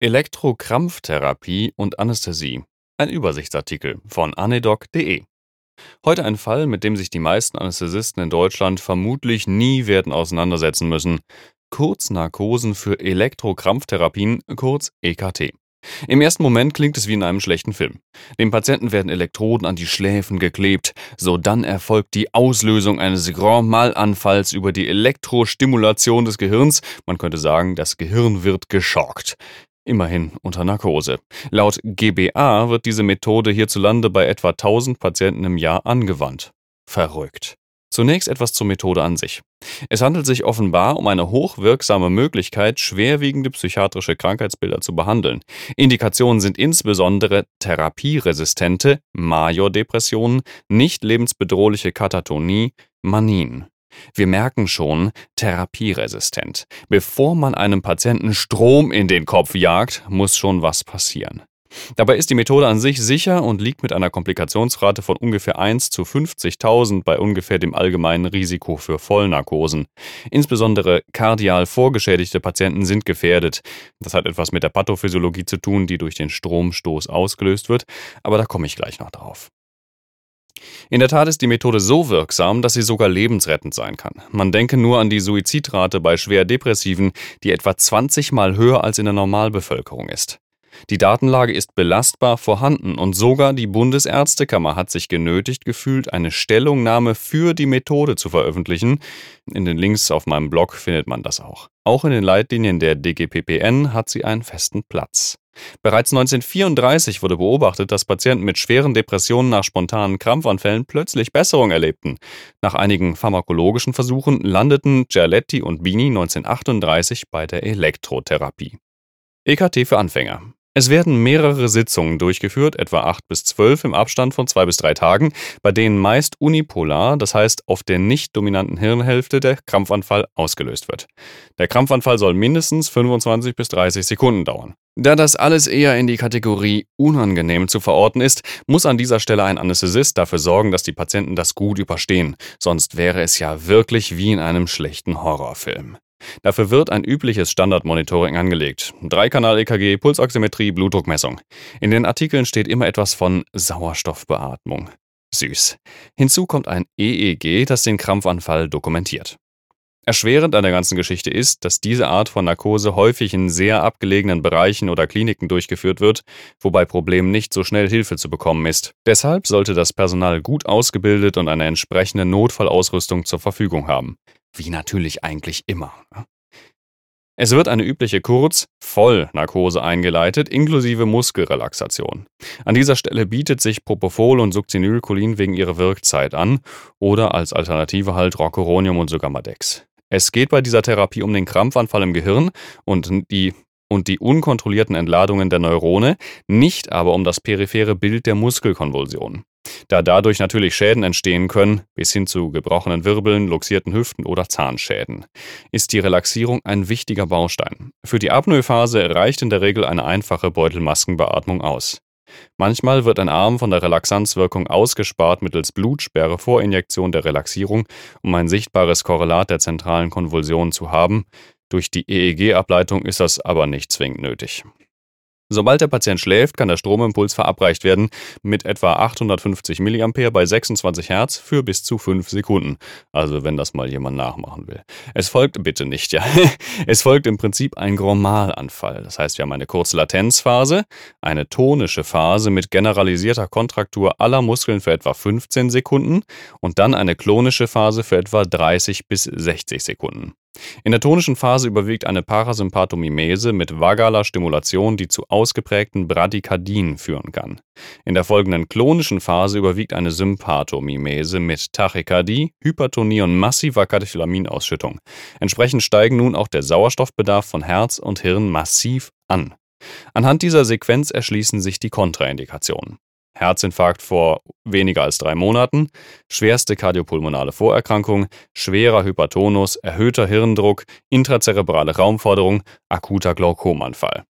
Elektrokrampftherapie und Anästhesie. Ein Übersichtsartikel von anedoc.de. Heute ein Fall, mit dem sich die meisten Anästhesisten in Deutschland vermutlich nie werden auseinandersetzen müssen. Kurznarkosen für Elektrokrampftherapien, kurz EKT. Im ersten Moment klingt es wie in einem schlechten Film. Dem Patienten werden Elektroden an die Schläfen geklebt, sodann erfolgt die Auslösung eines Grand Mal-Anfalls über die Elektrostimulation des Gehirns. Man könnte sagen, das Gehirn wird geschockt. Immerhin unter Narkose. Laut GBA wird diese Methode hierzulande bei etwa 1000 Patienten im Jahr angewandt. Verrückt. Zunächst etwas zur Methode an sich. Es handelt sich offenbar um eine hochwirksame Möglichkeit, schwerwiegende psychiatrische Krankheitsbilder zu behandeln. Indikationen sind insbesondere therapieresistente Majordepressionen, nicht lebensbedrohliche Katatonie, Manien. Wir merken schon, therapieresistent. Bevor man einem Patienten Strom in den Kopf jagt, muss schon was passieren. Dabei ist die Methode an sich sicher und liegt mit einer Komplikationsrate von ungefähr 1 zu 50.000 bei ungefähr dem allgemeinen Risiko für Vollnarkosen. Insbesondere kardial vorgeschädigte Patienten sind gefährdet. Das hat etwas mit der Pathophysiologie zu tun, die durch den Stromstoß ausgelöst wird, aber da komme ich gleich noch drauf. In der Tat ist die Methode so wirksam, dass sie sogar lebensrettend sein kann. Man denke nur an die Suizidrate bei schwer Depressiven, die etwa 20 mal höher als in der Normalbevölkerung ist. Die Datenlage ist belastbar vorhanden und sogar die Bundesärztekammer hat sich genötigt gefühlt, eine Stellungnahme für die Methode zu veröffentlichen. In den Links auf meinem Blog findet man das auch. Auch in den Leitlinien der DGPPN hat sie einen festen Platz. Bereits 1934 wurde beobachtet, dass Patienten mit schweren Depressionen nach spontanen Krampfanfällen plötzlich Besserung erlebten. Nach einigen pharmakologischen Versuchen landeten Gialetti und Bini 1938 bei der Elektrotherapie. EKT für Anfänger. Es werden mehrere Sitzungen durchgeführt, etwa acht bis zwölf im Abstand von zwei bis drei Tagen, bei denen meist unipolar, das heißt auf der nicht dominanten Hirnhälfte, der Krampfanfall ausgelöst wird. Der Krampfanfall soll mindestens 25 bis 30 Sekunden dauern. Da das alles eher in die Kategorie unangenehm zu verorten ist, muss an dieser Stelle ein Anästhesist dafür sorgen, dass die Patienten das gut überstehen, sonst wäre es ja wirklich wie in einem schlechten Horrorfilm. Dafür wird ein übliches Standardmonitoring angelegt. Dreikanal-EKG, Pulsoximetrie, Blutdruckmessung. In den Artikeln steht immer etwas von Sauerstoffbeatmung. Süß. Hinzu kommt ein EEG, das den Krampfanfall dokumentiert. Erschwerend an der ganzen Geschichte ist, dass diese Art von Narkose häufig in sehr abgelegenen Bereichen oder Kliniken durchgeführt wird, wobei Problemen nicht so schnell Hilfe zu bekommen ist. Deshalb sollte das Personal gut ausgebildet und eine entsprechende Notfallausrüstung zur Verfügung haben. Wie natürlich eigentlich immer. Ne? Es wird eine übliche Kurz-Vollnarkose eingeleitet, inklusive Muskelrelaxation. An dieser Stelle bietet sich Propofol und Succinylcholin wegen ihrer Wirkzeit an oder als Alternative halt Rocuronium und sogar Madex. Es geht bei dieser Therapie um den Krampfanfall im Gehirn und die und die unkontrollierten Entladungen der Neurone, nicht aber um das periphere Bild der Muskelkonvulsion. Da dadurch natürlich Schäden entstehen können, bis hin zu gebrochenen Wirbeln, luxierten Hüften oder Zahnschäden, ist die Relaxierung ein wichtiger Baustein. Für die Apnoephase reicht in der Regel eine einfache Beutelmaskenbeatmung aus. Manchmal wird ein Arm von der Relaxanzwirkung ausgespart mittels Blutsperre vor Injektion der Relaxierung, um ein sichtbares Korrelat der zentralen Konvulsion zu haben. Durch die EEG-Ableitung ist das aber nicht zwingend nötig. Sobald der Patient schläft, kann der Stromimpuls verabreicht werden mit etwa 850 mA bei 26 Hertz für bis zu 5 Sekunden. Also wenn das mal jemand nachmachen will. Es folgt bitte nicht, ja. Es folgt im Prinzip ein Gromalanfall. Das heißt, wir haben eine kurze Latenzphase, eine tonische Phase mit generalisierter Kontraktur aller Muskeln für etwa 15 Sekunden und dann eine klonische Phase für etwa 30 bis 60 Sekunden. In der tonischen Phase überwiegt eine Parasympathomimese mit vagaler Stimulation, die zu ausgeprägten Bradykardien führen kann. In der folgenden klonischen Phase überwiegt eine Sympathomimese mit Tachykardie, Hypertonie und massiver Katecholaminausschüttung. Entsprechend steigen nun auch der Sauerstoffbedarf von Herz und Hirn massiv an. Anhand dieser Sequenz erschließen sich die Kontraindikationen. Herzinfarkt vor weniger als drei Monaten, schwerste kardiopulmonale Vorerkrankung, schwerer Hypertonus, erhöhter Hirndruck, intrazerebrale Raumforderung, akuter Glaukomanfall.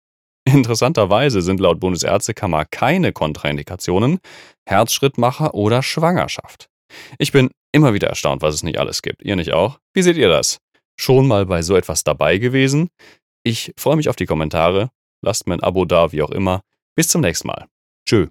Interessanterweise sind laut Bundesärztekammer keine Kontraindikationen Herzschrittmacher oder Schwangerschaft. Ich bin immer wieder erstaunt, was es nicht alles gibt. Ihr nicht auch? Wie seht ihr das? Schon mal bei so etwas dabei gewesen? Ich freue mich auf die Kommentare. lasst mir ein Abo da, wie auch immer. Bis zum nächsten Mal. Tschö.